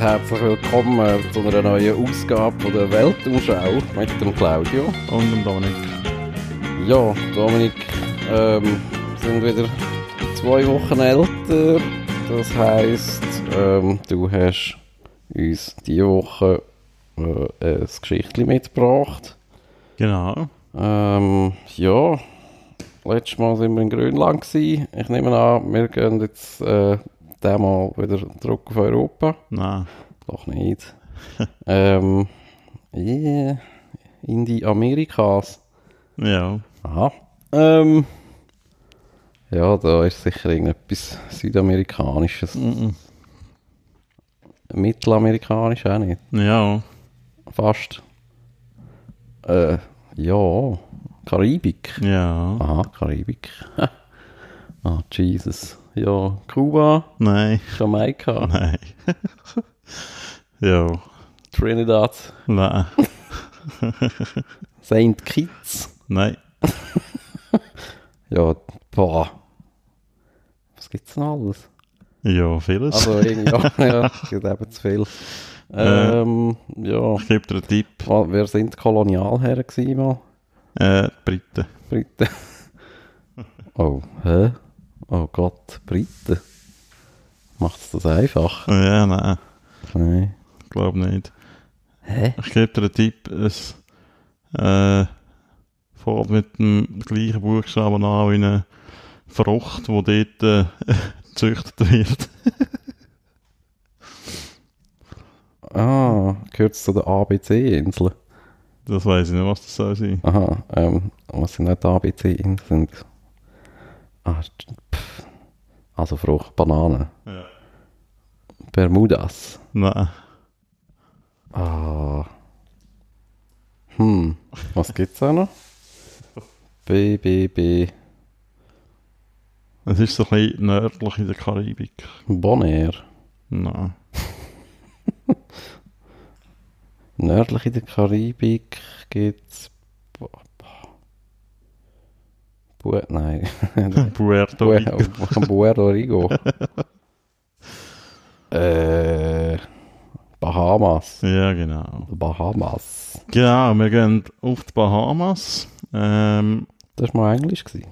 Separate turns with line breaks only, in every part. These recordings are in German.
herzlich willkommen zu einer neuen Ausgabe von der Weltumschau mit dem Claudio.
Und dem Dominik.
Ja, Dominik, ähm, sind wieder zwei Wochen älter. Das heisst, ähm, du hast uns diese Woche äh, ein Geschichtchen mitgebracht.
Genau.
Ähm, ja, letztes Mal sind wir in Grönland gewesen. Ich nehme an, wir gehen jetzt äh, diesmal wieder zurück auf Europa.
Nein.
Doch nicht. ähm, yeah, in die Amerikas.
Ja.
Aha. Ähm, ja, da ist sicher irgendetwas Südamerikanisches.
Mhm.
Mittelamerikanisch auch nicht.
Ja.
Fast. Äh, ja. Karibik.
Ja.
Aha, Karibik. ah, Jesus. Ja, Kuba,
Nein.
Jamaika,
Nein. ja.
Trinidad,
Nein.
St. Kitts.
Nein.
Ja, boah. Was gibt's denn alles?
Ja, vieles.
Also, ja, ja, es gibt eben zu viel. Ähm, ja.
ich gebe dir einen Tipp.
Wa- Wer sind die Kolonialherren gewesen mal?
Äh, Briten.
Briten. Oh, hä? Oh Gott, Briten. Macht's das einfach?
Ja, nein.
Nein.
Ich glaube nicht.
Hä?
Ich gebe dir einen Tipp. Es äh, fährt mit dem gleichen Buchstaben an wie eine Frucht, die dort äh, gezüchtet wird.
Ah, gehört zu den ABC-Inseln?
Das weiß ich nicht, was das soll sein.
Aha, ähm, was sind nicht ABC-Inseln? Ah. Also Frucht, Banane.
Ja.
Bermudas.
Nein.
Ah. Hm, was gibt's da noch? B, B, B.
Es ist so ein bisschen nördlich in der Karibik.
Bonaire.
Nein.
Nördlich in der Karibik gibt's. Bu Bu nein.
Puerto Rico.
Puerto Rico. äh, Bahamas.
Ja, genau.
Bahamas.
Genau, wir gehen auf die Bahamas. Ähm,
Das war mal Englisch. Gewesen.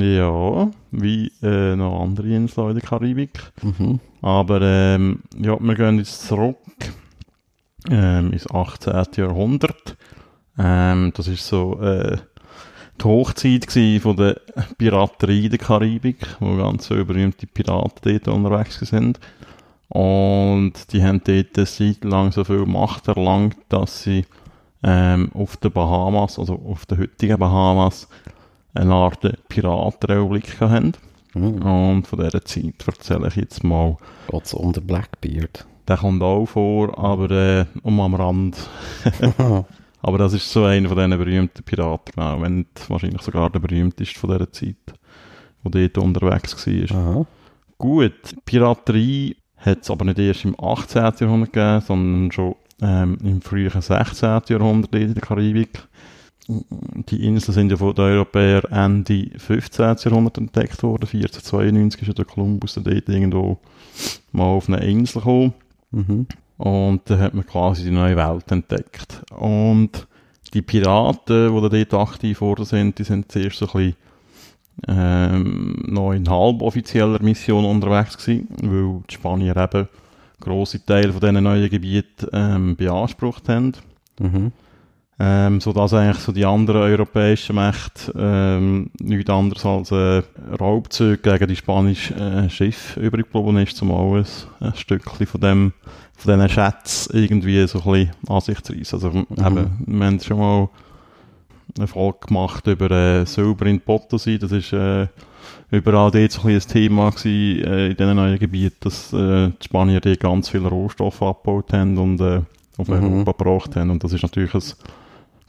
ja, wie äh, noch andere Inseln in der Karibik.
Mhm.
Aber ähm, ja, wir gehen jetzt zurück ähm, ins 18. Jahrhundert. Ähm, das ist so äh, die Hochzeit von der Piraterie in der Karibik, wo ganz so berühmte Piraten dort unterwegs sind. Und die haben dort eine Zeit lang so viel Macht erlangt, dass sie ähm, auf den Bahamas, also auf den heutigen Bahamas, eine Art Piratenrepublik haben.
Mhm.
Und von dieser Zeit erzähle ich jetzt mal.
Geht's um den Blackbeard.
Der kommt auch vor, aber äh, um am Rand. aber das ist so einer von diesen berühmten Piraten, genau. Wenn wahrscheinlich sogar der berühmteste von dieser Zeit, der dort unterwegs war.
Aha.
Gut, Piraterie hat es aber nicht erst im 18. Jahrhundert gegeben, sondern schon ähm, im frühen 16. Jahrhundert in der Karibik. Die Inseln sind ja von den Europäern Ende 15. Jahrhundert entdeckt worden. 1492 ist ja der Kolumbus dort irgendwo mal auf eine Insel gekommen.
Mhm.
Und dann hat man quasi die neue Welt entdeckt. Und die Piraten, die da dort aktiv geworden sind, die sind zuerst so ein bisschen ähm, noch in halboffizieller Mission unterwegs gewesen, weil die Spanier eben grosse Teile von diesen neuen Gebieten ähm, beansprucht haben.
Mhm.
Ähm, sodass eigentlich so die anderen europäischen Mächte ähm, nichts anderes als äh, Raubzüge gegen die spanischen äh, Schiffe übrig geblieben ist, um ein, ein Stückchen von dem von diesen Schätzen irgendwie so ein bisschen an sich. Also eben, wir haben schon mal eine Folge gemacht über äh, Silber in Potosí, das ist äh, überall dort so ein, bisschen ein Thema gewesen, äh, in diesen neuen Gebieten, dass äh, die Spanier die ganz viele Rohstoffe abgebaut haben und äh, auf
Mhm.
Europa gebracht haben und das ist natürlich ein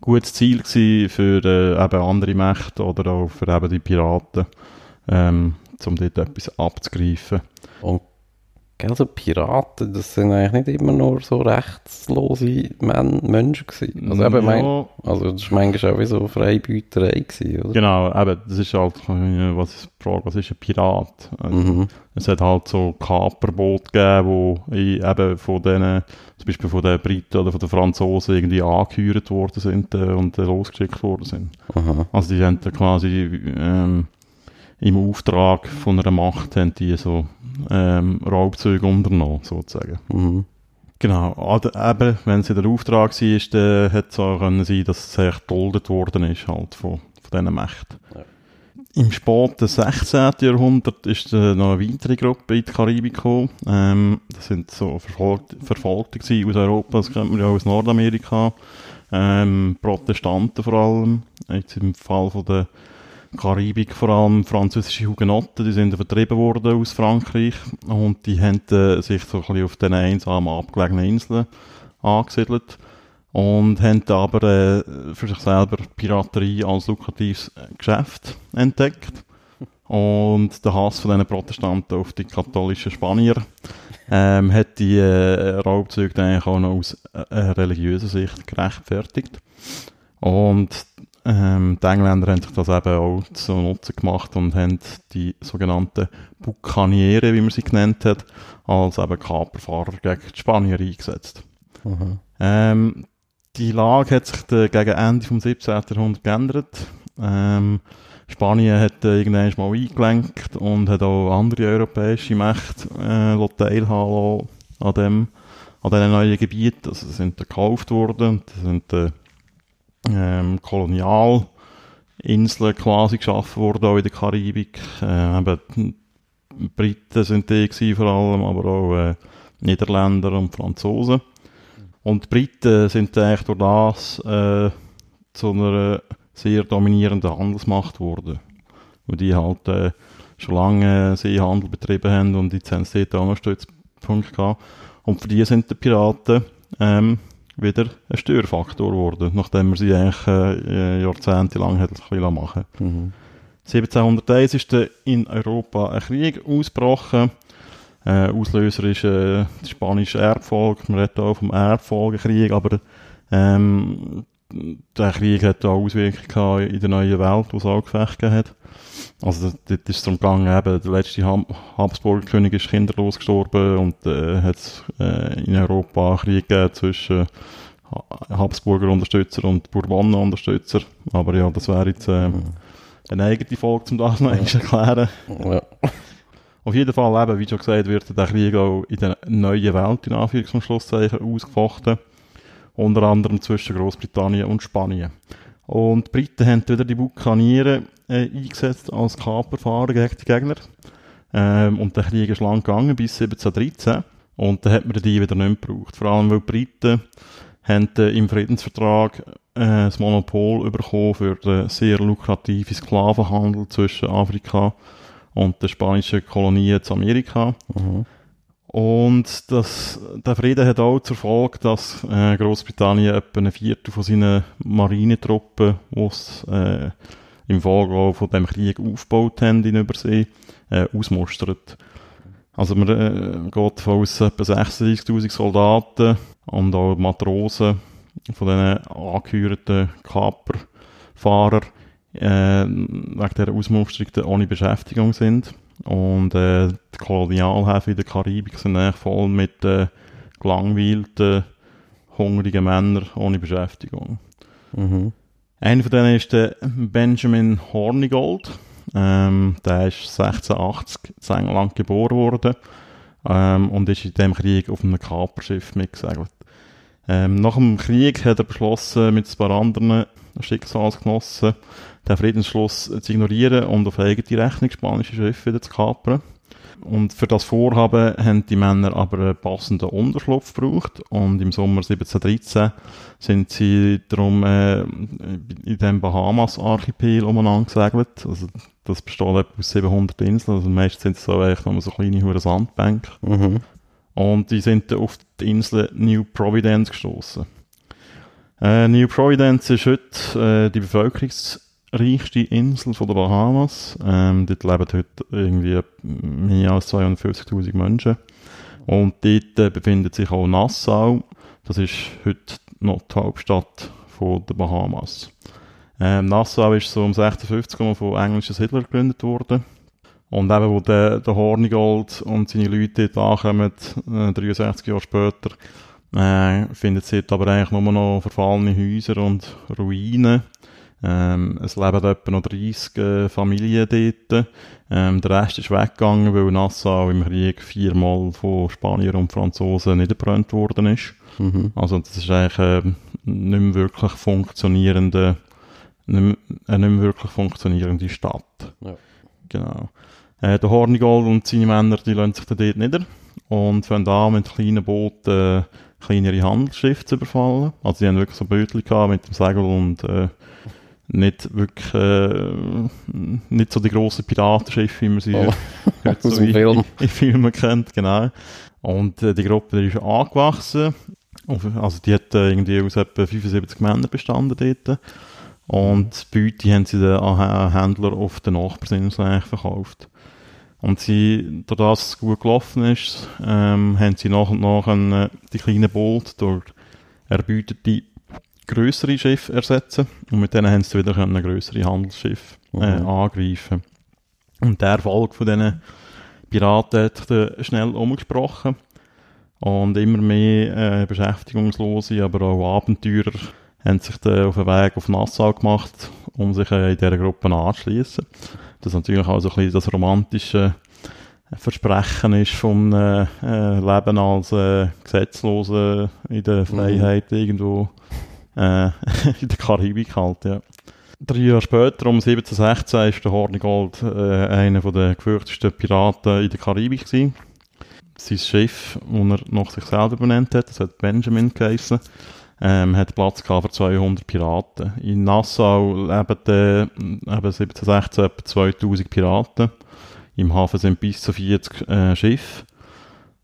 gutes Ziel gewesen für äh, eben andere Mächte oder auch für eben die Piraten, ähm, um dort etwas abzugreifen.
Und Gell, so Piraten, das sind eigentlich nicht immer nur so rechtslose Men Menschen gewesen. Also, eben, mein,
ja,
also das war manchmal auch wie so Freibeuterei gewesen, oder?
genau, eben, das ist halt, äh, was ist die Frage, was ist ein Pirat? Äh,
Mhm.
Es hat halt so Kaperboote gegeben, wo i- eben von denen, zum Beispiel von den Briten oder von den Franzosen irgendwie angeheuert worden sind äh, und äh, losgeschickt worden sind.
Aha.
Also die haben dann quasi ähm, im Auftrag von einer Macht haben die so ähm, Raubzüge unternommen, sozusagen.
Mhm.
Genau, Ad- eben, wenn es in der Auftrag war, dann hätte es auch können sein, dass es echt geduldet worden ist halt von, von diesen Mächten.
Ja.
Im späten 16. Jahrhundert ist äh, noch eine weitere Gruppe in die Karibik gekommen. Ähm, das sind so Verfolgte, aus Europa, das kennt man ja aus Nordamerika. Ähm, Protestanten vor allem. Jetzt im Fall von der Karibik vor allem französische Hugenotten, die sind vertrieben worden aus Frankreich. Und die haben äh, sich so ein bisschen auf den einsamen abgelegenen Inseln angesiedelt und haben aber äh, für sich selber Piraterie als lukratives Geschäft entdeckt. Und der Hass von diesen Protestanten auf die katholischen Spanier ähm, hat die äh, Raubzüge dann auch noch aus äh, religiöser Sicht gerechtfertigt. Und ähm, die Engländer haben sich das eben auch zu Nutzen gemacht und haben die sogenannten Bucaniere, wie man sie genannt hat, als eben Kaperfahrer gegen die Spanier eingesetzt.
Aha.
Ähm, die Lage hat sich dann gegen Ende vom 17. Jahrhundert geändert. Ähm, Spanien hat äh, irgendwann mal eingelenkt und hat auch andere europäische Mächte äh, teilhaben an dem an diesen neuen Gebieten. Also sie sind gekauft worden. Das sind äh, ähm, Kolonialinseln quasi geschaffen worden, auch in der Karibik. Äh, eben, die Briten sind die gewesen vor allem, aber auch äh, Niederländer und Franzosen. Und die Briten sind eigentlich durch das äh, zu einer sehr dominierenden Handelsmacht geworden. Weil die halt äh, schon lange Seehandel betrieben haben und dort auch noch Stützpunkt gehabt. Und für die sind die Piraten ähm, wieder ein Störfaktor geworden, nachdem man sie eigentlich äh, jahrzehntelang hat machen
Mhm.
1701 ist in Europa ein Krieg ausgebrochen. Äh, Auslöser ist äh, der spanische Erbfolge. Man redet auch vom Erbfolgekrieg, aber ähm, der Krieg hat auch Auswirkungen in der neuen Welt, wo es auch Gefechte gegeben hat. Also dort ist es darum gegangen, eben, der letzte Hab- Habsburger König ist kinderlos gestorben und äh, hat äh, in Europa Krieg gegeben zwischen Ha- Habsburger Unterstützer und Bourbonen Unterstützer. Aber ja, das wäre jetzt äh, eine eigene Folge, um das noch zu erklären.
Ja.
Auf jeden Fall, eben, wie schon gesagt, wird der Krieg auch in der neuen Welt, in Anführungs- und Schlusszeichen, ausgefochten. Unter anderem zwischen Großbritannien und Spanien. Und die Briten haben wieder die Vulkaniere äh, eingesetzt als Kaperfahrer gegen die Gegner. Ähm, und der Krieg ist lang gegangen, bis 1713. Und dann hat man die wieder nicht gebraucht. Vor allem, weil die Briten haben äh, im Friedensvertrag äh, das Monopol bekommen für den sehr lukrativen Sklavenhandel zwischen Afrika und den spanischen Kolonien zu Amerika.
Mhm.
Und das, der Frieden hat auch zur Folge, dass äh, Großbritannien etwa ein Viertel von seinen Marinetruppen, die äh, im Folge von dem Krieg aufgebaut haben in Übersee, äh, ausmustert. Also man äh, geht von aus etwa 36'000 Soldaten und auch Matrosen von diesen angehörten Kaperfahrern äh, wegen dieser Ausmusterung ohne Beschäftigung sind. Und äh, die Kolonialhäfen in der Karibik sind eigentlich voll mit äh, gelangweilten, hungrigen Männern ohne Beschäftigung.
Mhm.
Einer von denen ist der Benjamin Hornigold. Ähm, der ist 1680 in England geboren worden ähm, und ist in dem Krieg auf einem Kaperschiff mitgesegelt. Ähm, nach dem Krieg hat er beschlossen, mit ein paar anderen Schicksalsgenossen den Friedensschluss zu ignorieren und auf eigene Rechnung spanische Schiffe wieder zu kapern. Und für das Vorhaben haben die Männer aber einen passenden Unterschlupf gebraucht und im Sommer 1713 sind sie darum äh, in dem Bahamas-Archipel umeinander gesegelt. Also das besteht etwa aus 700 Inseln, also meistens sind es so nur so kleine Sandbänke.
Mhm.
Und die sind dann auf die Insel New Providence gestoßen. Äh, New Providence ist heute äh, die bevölkerungsreichste Insel der Bahamas. Ähm, dort leben heute irgendwie mehr als 250.000 Menschen. Und dort äh, befindet sich auch Nassau. Das ist heute noch die Hauptstadt den Bahamas. Ähm, Nassau ist so um 56 von englischen Siedlern gegründet worden. Und eben, wo der, der Hornigold und seine Leute dort ankommen, äh, 63 Jahre später, äh, findet sie dort aber eigentlich nur noch verfallene Häuser und Ruinen. Ähm, es leben etwa noch 30 äh, Familien dort. Ähm, der Rest ist weggegangen, weil Nassau im Krieg viermal von Spaniern und Franzosen niederbrannt worden ist.
Mhm.
Also das ist eigentlich äh, nicht mehr wirklich funktionierende, nicht mehr, eine nicht mehr wirklich funktionierende Stadt.
Ja.
Genau. Äh, der Hornigold und seine Männer, die lassen sich dann dort nieder und fangen an mit kleinen Booten äh, kleinere Handelsschiffe zu überfallen. Also die haben wirklich so Bötchen gehabt mit dem Segel und äh, nicht wirklich, äh, nicht so die grossen Piratenschiffe, wie man sie
Oh.
heute so in,
Film.
in Filmen kennt, genau. Und äh, die Gruppe die ist angewachsen. Also die hat äh, irgendwie aus etwa 75 Männern bestanden dort. Und die Beute haben sie dann an Händler auf den Nachbarsinsel verkauft. Und sie, da das gut gelaufen ist, ähm, haben sie nach und nach ein, äh, die kleinen Boote durch erbeutete grössere Schiffe ersetzen. Und mit denen haben sie wieder können grössere Handelsschiffe äh,
Mhm.
angreifen. Und der Erfolg von diesen Piraten hat schnell umgesprochen. Und immer mehr äh, Beschäftigungslose, aber auch Abenteurer haben sich auf den Weg auf Nassau gemacht, um sich äh, in dieser Gruppe anzuschließen. Das natürlich auch so ein bisschen das romantische Versprechen ist vom äh, äh, Leben als äh, Gesetzlose in der Freiheit irgendwo äh, in der Karibik halt, ja. Drei Jahre später, um 1716, ist der Hornigold äh, einer der gefürchtesten Piraten in der Karibik gewesen. Sein Schiff, das er nach sich selber benannt hat, das hat Benjamin geheissen, ähm, hat Platz gehabt für 200 Piraten. In Nassau leben, äh, eben 1716 etwa 2000 Piraten. Im Hafen sind bis zu 40 äh, Schiffe.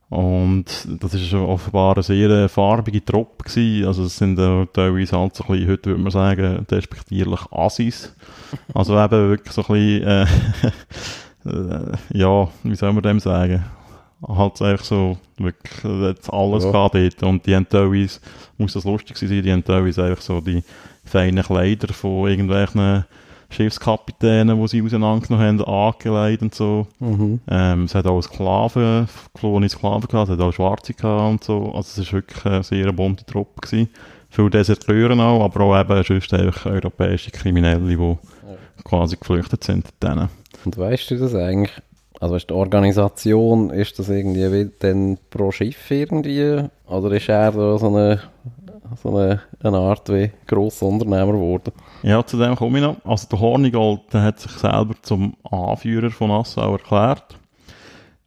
Und das ist offenbar eine sehr äh, farbige Truppe gewesen. Also es sind äh, teilweise halt so ein bisschen, heute würde man sagen, despektierlich Assis. Also eben wirklich so ein bisschen, äh, äh, ja, wie soll man dem sagen? Halt einfach so, wirklich, jetzt alles
Ja.
dort. Und die haben teilweise, muss das lustig sein, die haben teilweise einfach so die feinen Kleider von irgendwelchen Schiffskapitänen, die sie auseinandergenommen haben, angelegt und so.
Mhm.
Ähm, es hat auch Sklaven, geflohene Sklaven gehabt, es hat auch Schwarze gehabt und so. Also es war wirklich eine sehr bunte Truppe gewesen. Viele Deserteure auch, aber auch eben sonst einfach europäische Kriminelle, die quasi geflüchtet sind denen.
Und weißt du das eigentlich? Also ist die Organisation, ist das irgendwie wie dann pro Schiff irgendwie? Oder ist er da so eine, so eine, eine Art wie Grossunternehmer geworden?
Ja, zu dem komme ich noch. Also der Hornigold, der hat sich selber zum Anführer von Nassau erklärt.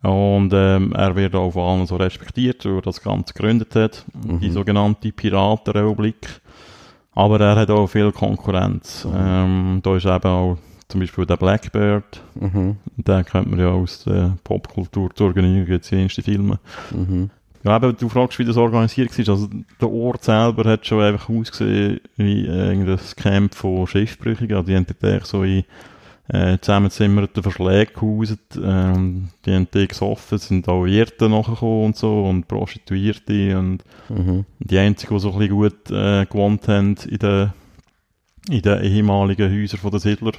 Und ähm, er wird auch von allen so respektiert, weil er das Ganze gegründet hat, die sogenannte Piratenrepublik. Aber er hat auch viel Konkurrenz. Ähm, da ist eben auch zum Beispiel der Blackbird,
Mhm.
den kennt man ja aus der Popkultur zu organisieren, gibt es jenste Filme.
Mhm.
Ja, eben, du fragst, wie das organisiert war. Also, der Ort selber hat schon einfach ausgesehen wie äh, irgendein Camp von Schiffbrüchigen. Also, die haben dort so in äh, zusammengezimmerten Verschlägen gehauset. Ähm, die haben dort gesoffen, es sind auch Wirte nachgekommen und so und Prostituierte und
Mhm.
die einzigen, die so ein bisschen gut äh, gewohnt haben in den, in den ehemaligen Häusern den Siedler,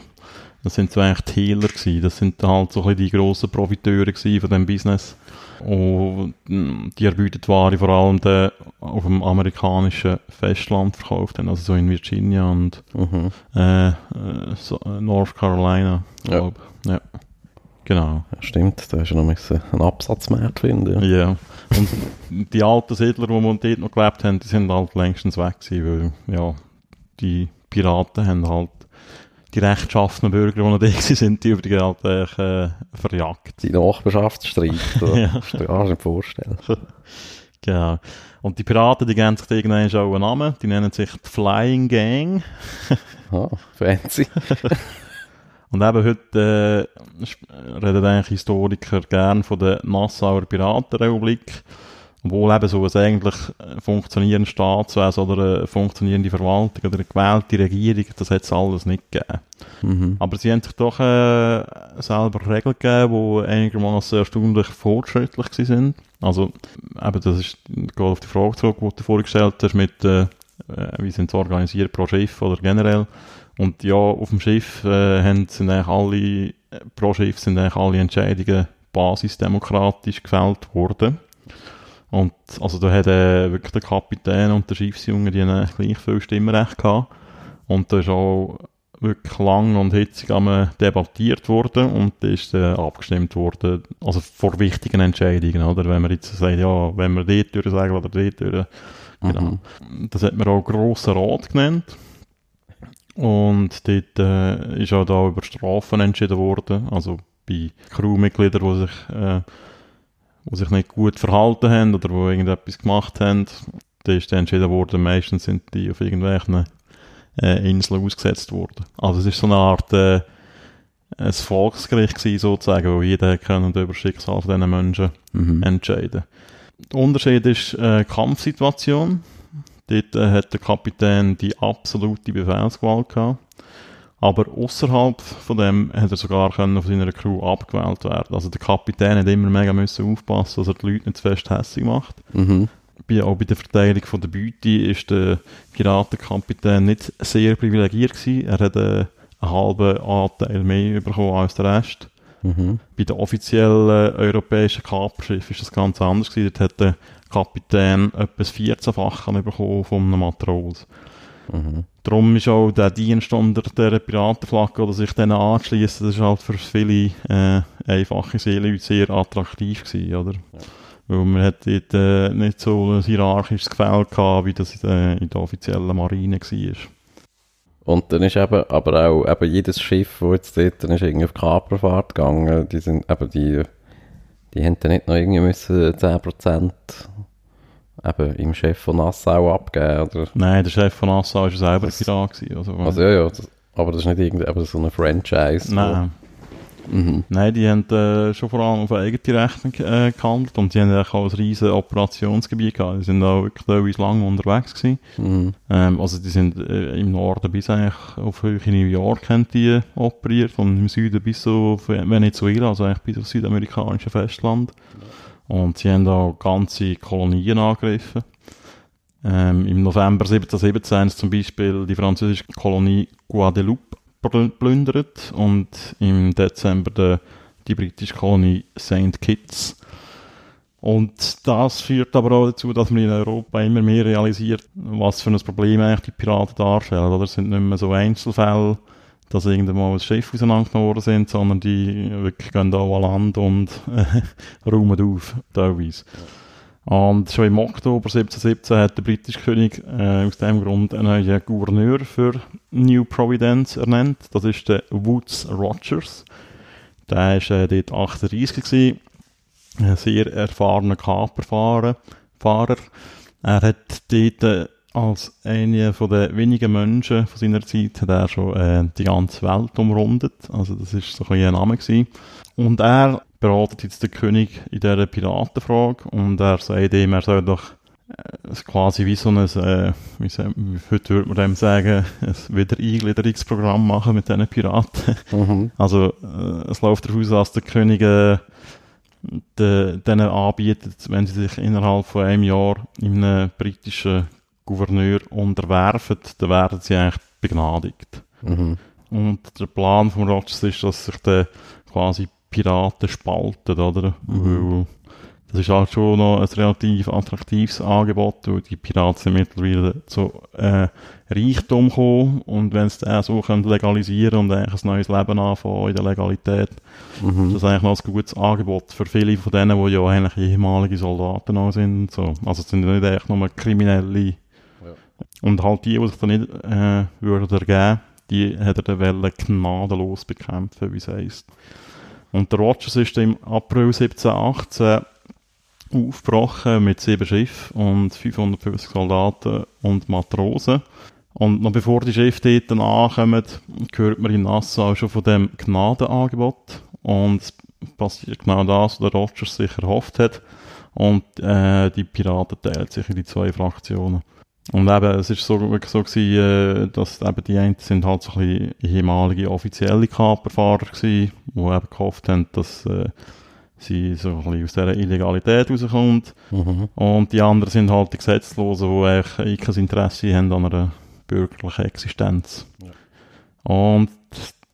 das sind so eigentlich die Hehler gewesen. Das sind halt so ein bisschen die grossen Profiteure gewesen von dem Business. Und mm, die erbeutet Ware vor allem dann auf dem amerikanischen Festland verkauft haben, also so in Virginia und
Mhm.
äh, äh, so, äh, North Carolina,
Ja.
glaub. Ja. Genau.
Ja, stimmt, da hast du noch einen Absatzmarkt finden. Ja.
Ja. Und die alten Siedler, die wir dort noch gelebt haben, die sind halt längstens weg gewesen, weil, ja, die Piraten haben halt die rechtschaffenen Bürger, die noch da sind, die übrigens halt äh, verjagt.
Die Nachbarschaftsstreit, da
Ja.
kannst du dir nicht vorstellen.
Genau. Und die Piraten, die geben sich irgendwann auch einen Namen, die nennen sich die Flying Gang.
Ah, fancy.
Und eben heute äh, reden eigentlich Historiker gern von der Nassauer Piratenrepublik. Obwohl eben so ein eigentlich funktionierendes Staatswesen oder eine funktionierende Verwaltung oder eine gewählte Regierung, das hat es alles nicht gegeben.
Mhm.
Aber sie haben sich doch äh, selber Regeln gegeben, die einigermaßen erstaunlich fortschrittlich sind. Also, eben, das ist geht auf die Frage zurück, die du vorgestellt hast, mit, äh, äh, wie sind sie organisiert pro Schiff oder generell. Und ja, auf dem Schiff äh, haben, sind eigentlich alle, pro Schiff sind eigentlich alle Entscheidungen basisdemokratisch gefällt worden. Und also da hat äh, wirklich der Kapitän und der Schiffsjunge die haben gleich viel Stimmrecht gehabt. Und da ist auch wirklich lang und hitzig am debattiert worden und da ist äh, abgestimmt worden, also vor wichtigen Entscheidungen, oder? Wenn man jetzt sagt, ja, wenn wir dort durch sagen oder dort durch, genau. Das hat man auch grosser Rat genannt. Und dort äh, ist auch da über Strafen entschieden worden, also bei Crewmitgliedern, die sich, äh, die sich nicht gut verhalten haben oder die irgendetwas gemacht haben. Da ist dann entschieden worden, meistens sind die auf irgendwelchen äh, Inseln ausgesetzt worden. Also es ist so eine Art äh, ein Volksgericht gewesen, sozusagen, wo jeder können über das Schicksal von diesen Menschen
Mhm.
entscheiden. Der Unterschied ist äh, Kampfsituation. Dort äh, hat der Kapitän die absolute Befehlsgewalt gehabt. Aber außerhalb von dem hat er sogar können von seiner Crew abgewählt werden. Also der Kapitän hat immer mega müssen aufpassen, dass er die Leute nicht zu fest hässlich macht.
Mhm.
Bei, auch bei der Verteilung von der Beute ist der Piratenkapitän nicht sehr privilegiert gewesen. Er hat äh, einen halben Anteil mehr bekommen als der Rest.
Mhm.
Bei den offiziellen europäischen Kaperschiffen ist das ganz anders gewesen. Dort hat der Kapitän etwas 14-fache bekommen von einem Matros.
Mhm.
Darum ist auch der Dienst unter der Piratenflagge oder sich denen anschließen, das ist halt für viele äh, einfache Seeleute sehr attraktiv gewesen, oder? Weil man hat dort äh, nicht so ein hierarchisches Gefälle gehabt, wie das in der, in der offiziellen Marine war.
Und dann ist eben, aber auch eben jedes Schiff, das jetzt dort dann ist irgendwie auf Kaperfahrt gegangen, die sind eben die, die haben dann nicht noch irgendwie müssen 10% eben im Chef von Nassau abgeben, oder?
Nein, der Chef von Nassau war selber
Das-
Pirat. Gewesen, also,
Also ja, ja, das, aber das ist nicht irgendwie so eine Franchise.
Nein.
Mhm.
Nein, die haben äh, schon vor allem auf eigene Rechnung äh, gehandelt und die haben auch ein riesiges Operationsgebiet gehabt. Die sind auch wirklich teilweise lange unterwegs gewesen.
Mhm.
Ähm, also die sind äh, im Norden bis eigentlich auf Höhe New York haben die operiert und im Süden bis so auf Venezuela, also eigentlich bis aufs südamerikanische Festland. Und sie haben auch ganze Kolonien angegriffen. Ähm, Im November 1717 haben sie zum Beispiel die französische Kolonie Guadeloupe pl- plündert und im Dezember die, die britische Kolonie St. Kitts. Und das führt aber auch dazu, dass man in Europa immer mehr realisiert, was für ein Problem eigentlich die Piraten darstellen. Oder es sind nicht mehr so Einzelfälle, dass irgendwann mal ein Schiff auseinandergenommen worden sind, sondern die wirklich gehen da an Land und äh, räumen auf, teilweise. Und schon im Oktober 1717 hat der britische König äh, aus dem Grund einen neuen Gouverneur für New Providence ernannt. Das ist der Woods Rogers. Der war äh, dort 38 gewesen. Ein sehr erfahrener Kaperfahrer. Fahrer. Er hat dort äh, als einer von den wenigen Menschen von seiner Zeit hat er schon äh, die ganze Welt umrundet. Also das ist so ein, ein Name gewesen. Und er beratet jetzt den König in dieser Piratenfrage und er sagt ihm, er soll doch äh, quasi wie so ein, äh, wie sa- heute würde man dem sagen, ein Wiedereingliederungsprogramm machen mit diesen Piraten.
Mhm.
Also äh, es läuft darauf aus, dass der König äh, de, denen anbietet, wenn sie sich innerhalb von einem Jahr in einem britischen Gouverneur unterwerfen, dann werden sie eigentlich begnadigt.
Mhm.
Und der Plan von Rogers ist, dass sich dann quasi Piraten spalten, oder? Weil das ist halt schon noch ein relativ attraktives Angebot, weil die Piraten sind mittlerweile zu äh, Reichtum gekommen und wenn sie das so können legalisieren und eigentlich ein neues Leben anfangen in der Legalität,
Mhm.
das ist eigentlich noch ein gutes Angebot für viele von denen, die ja eigentlich ehemalige Soldaten auch sind. So. Also es sind nicht echt nur Kriminelle. Und halt die, die sich da nicht äh, würden ergeben, die hat er dann wollen gnadenlos bekämpfen, wie es heisst. Und der Rogers ist im April 1718 aufgebrochen mit sieben Schiffen und 550 Soldaten und Matrosen. Und noch bevor die Schiffe dort dann ankommen, hört man in Nassau schon von dem Gnadenangebot. Und es passiert genau das, was der Rogers sich erhofft hat. Und äh, die Piraten teilen sich in die zwei Fraktionen. Und eben, es ist so, so gewesen, äh, dass eben die einen sind halt so ein bisschen ehemalige offizielle Kaperfahrer gewesen, die eben gehofft haben, dass äh, sie so ein bisschen aus dieser Illegalität rauskommt.
Mhm.
Und die anderen sind halt die Gesetzlosen, die eigentlich kein Interesse haben an einer bürgerlichen Existenz. Und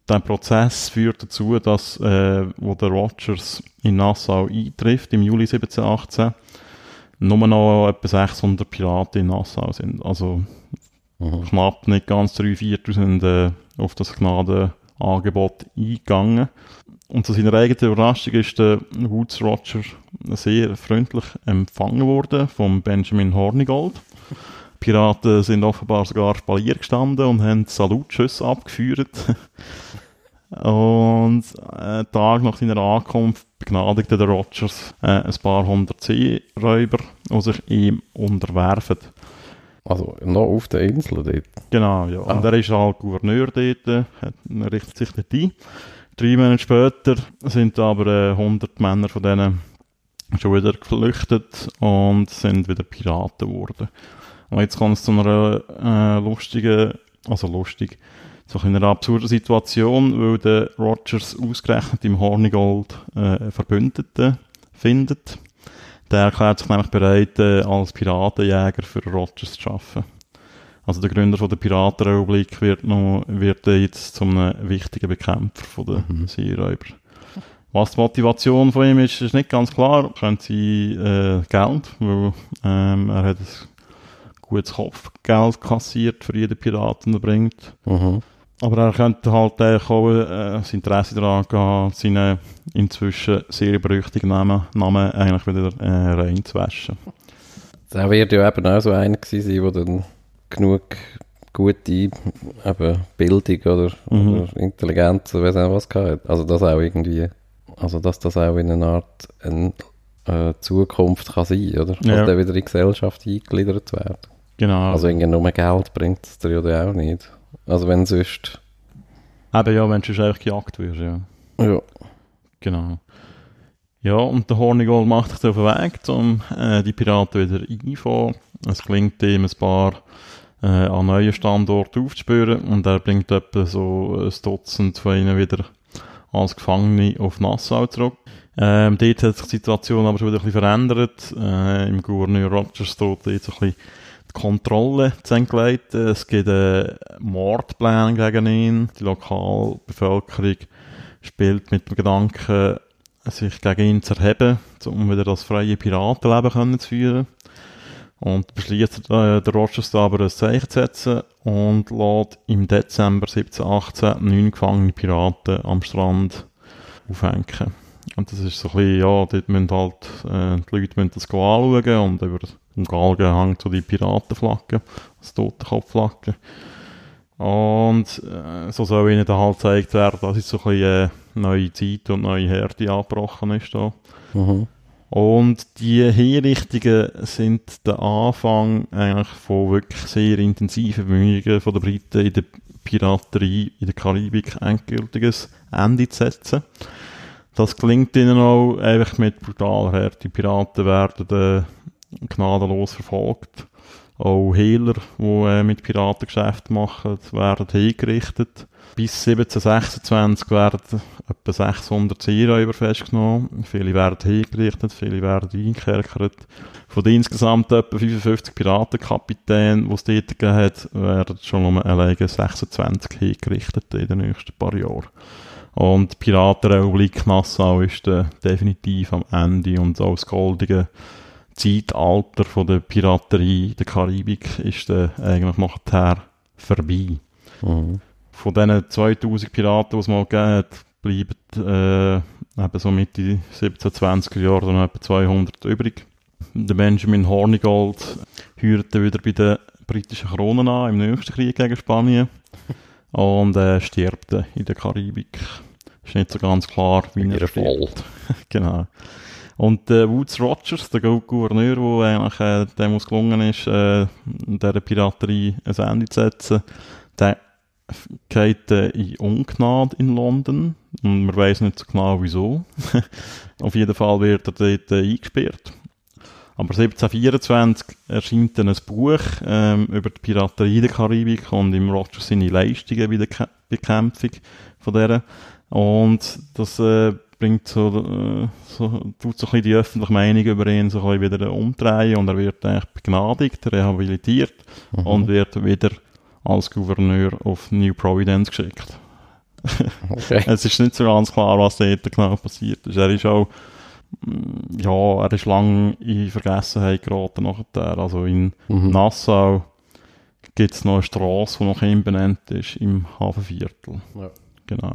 der Prozess führt dazu, dass, äh, wo der Rogers in Nassau eintrifft, im Juli 1718, nur noch etwa 600 Piraten in Nassau sind. Also
Mhm.
knapp nicht ganz drei Viertel sind äh, auf das Gnadenangebot eingegangen. Und zu seiner eigenen Überraschung ist der Woods Roger sehr freundlich empfangen worden vom Benjamin Hornigold. Die Piraten sind offenbar sogar Spalier gestanden und haben Salutschüsse abgeführt. und äh, einen Tag nach seiner Ankunft begnadigte der Rogers äh, ein paar hundert Seeräuber, die sich ihm unterwerfen.
Also noch auf der Insel dort.
Genau, ja.
Ah.
Und er ist halt Gouverneur dort, äh, hat- richtet sich dort ein. Drei Monate später sind aber äh, 100 Männer von denen schon wieder geflüchtet und sind wieder Piraten geworden. Und jetzt kommt es zu einer äh, lustigen, also lustig, so einer absurden Situation, weil der Rogers ausgerechnet im Hornigold äh, Verbündeten findet. Der erklärt sich nämlich bereit, äh, als Piratenjäger für Rogers zu arbeiten. Also der Gründer von der Piratenrepublik wird, noch, wird jetzt zum einem wichtigen Bekämpfer von der
Mhm.
Seeräuber. Was die Motivation von ihm ist, ist nicht ganz klar. Könnte sein äh, Geld, weil ähm, er hat ein gutes Kopfgeld kassiert für jeden Piraten, den er bringt.
Mhm.
Aber er könnte halt auch äh, das Interesse daran haben, seinen inzwischen sehr berüchtigten Namen, Namen eigentlich wieder äh, reinzuwaschen.
Der wird ja eben auch so einer gewesen sein, der dann genug gute eben Bildung oder,
Mhm.
oder Intelligenz oder weiss auch was gehabt. Also das auch irgendwie, also dass das auch in einer Art eine äh, Zukunft kann sein, oder?
Ja.
Also dann wieder in die Gesellschaft eingegliedert werden.
Genau.
Also irgendwie nur Geld bringt es dir ja auch nicht. Also wenn sonst,
Eben ja, wenn du eigentlich gejagt wirst, ja.
ja.
Genau. Ja, und der Hornigold macht sich auf den Weg, um äh, die Piraten wieder einzufahren. Es gelingt ihm, ein paar äh, an neuen Standorten aufzuspüren und er bringt etwa so ein Dutzend von ihnen wieder als Gefangene auf Nassau zurück. Ähm, dort hat sich die Situation aber schon wieder ein bisschen verändert. Äh, Im Gouverneur Rogers droht jetzt ein bisschen die Kontrolle zu entgleiten. Es gibt einen Mordplan gegen ihn. Die Lokalbevölkerung spielt mit dem Gedanken, sich gegen ihn zu erheben, um wieder das freie Piratenleben können zu führen. Und beschließt äh, der da aber ein Zeichen zu setzen und lässt im Dezember 1718 neun gefangene Piraten am Strand aufhängen. Und das ist so ein bisschen, ja, dort müssen halt, äh, die Leute müssen das anschauen und über dem Galgen hängt so die Piratenflagge, das Totenkopfflagge. Und äh, so soll ihnen dann halt gezeigt werden, dass jetzt so ein bisschen äh, neue Zeit und neue Härte angebrochen ist da.
Mhm.
Und die Hinrichtungen sind der Anfang eigentlich von wirklich sehr intensiven Bemühungen von der Briten in der Piraterie in der Karibik endgültiges Ende zu setzen. Das gelingt ihnen auch einfach mit brutaler Härte. Die Piraten werden äh, gnadenlos verfolgt. Auch Hehler, die äh, mit Piratengeschäft machen, werden hingerichtet. Bis 1726 werden etwa 600 Seeräuber festgenommen. Viele werden hingerichtet, viele werden eingekerkert. Von den insgesamt etwa 55 Piratenkapitänen, die es dort gegeben hat, werden schon um alleine 26 hingerichtet in den nächsten paar Jahren. Und die Piratenrepublik Nassau ist äh, definitiv am Ende und auch das goldige Zeitalter von der Piraterie in der Karibik ist äh, eigentlich nachher vorbei.
Mhm.
Von diesen 2000 Piraten, die es mal gegeben hat, bleiben äh, eben so Mitte 1720er Jahre noch etwa 200 übrig. Der Benjamin Hornigold heuerte wieder bei den britischen Kronen an im nächsten Krieg gegen Spanien und äh, stirbt in der Karibik. Ist nicht so ganz klar, wie er stirbt. Genau. Und äh, Woods Rogers, der Gou- Gouverneur, der eigentlich äh, dem es gelungen ist, äh, dieser Piraterie ein Ende zu setzen, der geht äh, in Ungnade in London. Und man weiß nicht so genau wieso. Auf jeden Fall wird er dort äh, eingesperrt. Aber 1724 erscheint dann ein Buch ähm, über die Piraterie der Karibik und im Roger seine Leistungen bei der Ke Bekämpfung von der. Und das äh, bringt so, äh, so, tut so ein bisschen die öffentliche Meinung über ihn so ein bisschen wieder umdrehen und er wird eigentlich begnadigt, rehabilitiert
Mhm.
und wird wieder als Gouverneur auf New Providence geschickt.
Okay.
Es ist nicht so ganz klar, was dort genau passiert ist. Er ist auch, mm, ja, er ist lange in Vergessenheit geraten nachher. Also in
Mhm.
Nassau gibt es noch eine Straße, die nach ihm benannt ist, im Hafenviertel.
Ja.
Genau.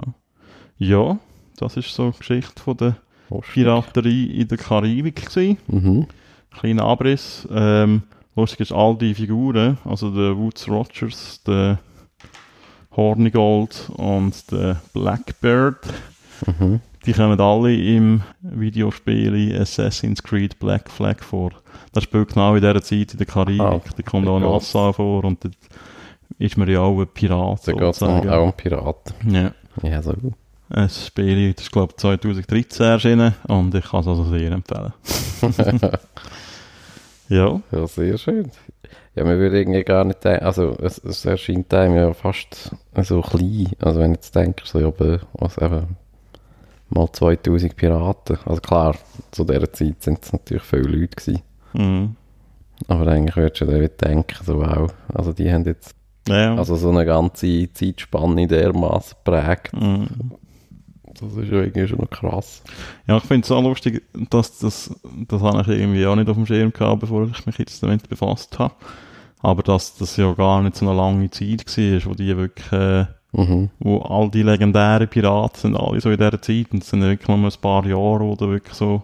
Ja, das ist so die Geschichte von der Piraterie in der Karibik gewesen.
Mhm.
Kleiner Abriss. Ähm, lustig ist, all die Figuren, also der Woods Rogers, der Hornigold und der Blackbird,
Mhm.
die kommen alle im Videospiel Assassin's Creed Black Flag vor. Das spielt genau in dieser Zeit in der Karibik.
Ah,
die kommt auch. Nassau vor und dort ist man ja auch ein Pirat.
Da geht es auch um Piraten.
Ja.
Ja, so.
Ein Spiel, das ist glaube ich 2013 erschienen und ich kann es also sehr empfehlen. ja,
Ja, sehr schön. Ja, man würde irgendwie gar nicht denken, also es, es erscheint einem ja fast so klein, also wenn du jetzt denkst, so, ja, was eben, mal 2000 Piraten, also klar, zu dieser Zeit sind es natürlich viele Leute gewesen,
mhm.
aber eigentlich würdest du wieder denken, so, wow, also die haben jetzt,
ja.
also so eine ganze Zeitspanne dermaßen geprägt,
mhm.
Das ist ja irgendwie schon noch krass.
Ja, ich finde es auch lustig, dass das, das habe ich irgendwie auch nicht auf dem Schirm gehabt, bevor ich mich jetzt damit befasst habe. Aber dass das ja gar nicht so eine lange Zeit war, wo die wirklich, äh,
Mhm.
wo all die legendären Piraten sind alle so in dieser Zeit und es sind wirklich nur ein paar Jahre, wo da wirklich so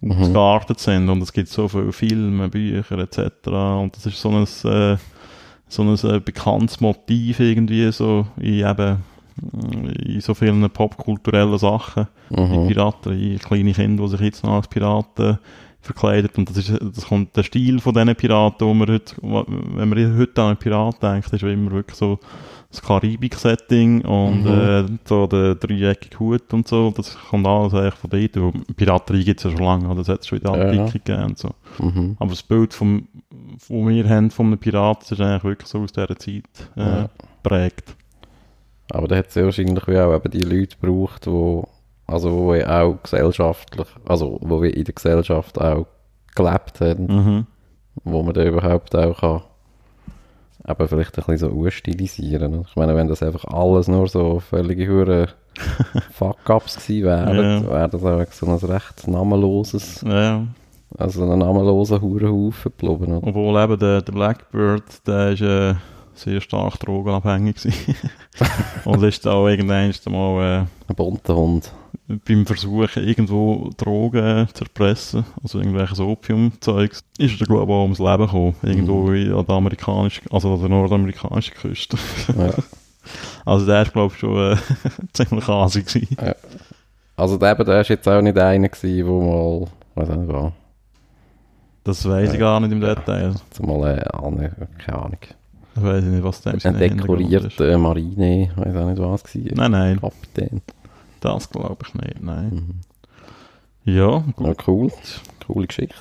Mhm.
ausgeartet sind und es gibt so viele Filme, Bücher etc. Und das ist so ein, äh, so ein äh, bekanntes Motiv irgendwie so in eben in so vielen popkulturellen Sachen die
Mhm.
Piraterie, kleine Kinder, die sich jetzt noch als Piraten verkleidet. Und das ist, das kommt der Stil von diesen Piraten, wo man heute, wenn man heute an einen Pirat denkt, ist immer wirklich so das Karibik-Setting und
Mhm.
äh, so der dreieckige Hut und so. Das kommt alles eigentlich von dort. Und Piraterie gibt es ja schon lange, oder? das hat es schon in der
Ja.
Antike gegeben. und So.
Mhm.
Aber das Bild, vom, das wir haben von einem Piraten, ist eigentlich wirklich so aus dieser Zeit äh,
Ja.
prägt.
Aber da hat es ja wahrscheinlich wie auch eben die Leute gebraucht, wo, also wo ja auch gesellschaftlich, also wo wir in der Gesellschaft auch gelebt haben,
Mhm.
wo man da überhaupt auch kann, eben vielleicht ein bisschen so ausstilisieren. oder? Ich meine, wenn das einfach alles nur so völlige Hure Fuck-Ups gewesen wären,
Ja.
wäre das auch so ein recht namenloses,
Ja.
also ein namenloser Hurenhaufen geblieben.
Obwohl eben der, der Blackbird, der ist äh, sehr stark drogenabhängig gewesen. Und ist auch irgendwann mal
Ein bunter Hund.
äh, beim Versuch, irgendwo Drogen zu erpressen, also irgendwelches Opiumzeugs, ist er glaube ich auch ums Leben gekommen. Irgendwo in- an der amerikanischen, also an der nordamerikanischen Küste.
Ja.
Also der ist glaube ich schon äh, ziemlich assi gewesen.
Also der, der ist jetzt auch nicht einer gewesen, wo mal, weiß nicht was,
Das weiß ich gar nicht im Detail.
zumal, äh, keine Ahnung.
Ich weiß nicht, was
Ein
sein Hintergrund ist.
dekorierter Marine, weiß auch nicht was war.
Nein, nein,
Kapitän.
das glaube ich nicht, nein.
Mhm.
Ja, gut.
Ja, cool. Coole Geschichte.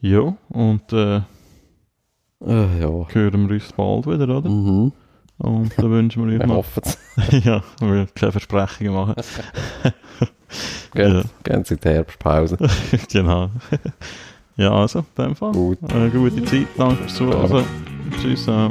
Ja, und äh,
Äh, ja.
hören wir uns bald wieder, oder?
Mhm.
Und dann wünschen wir euch noch...
hoffen es.
ja, wir wollen keine Versprechungen machen.
Gehen Sie in die Herbstpause.
genau. ja, also, in dem Fall.
Gut.
Äh, gute Zeit, danke fürs Zuhören. Tschüss. Äh.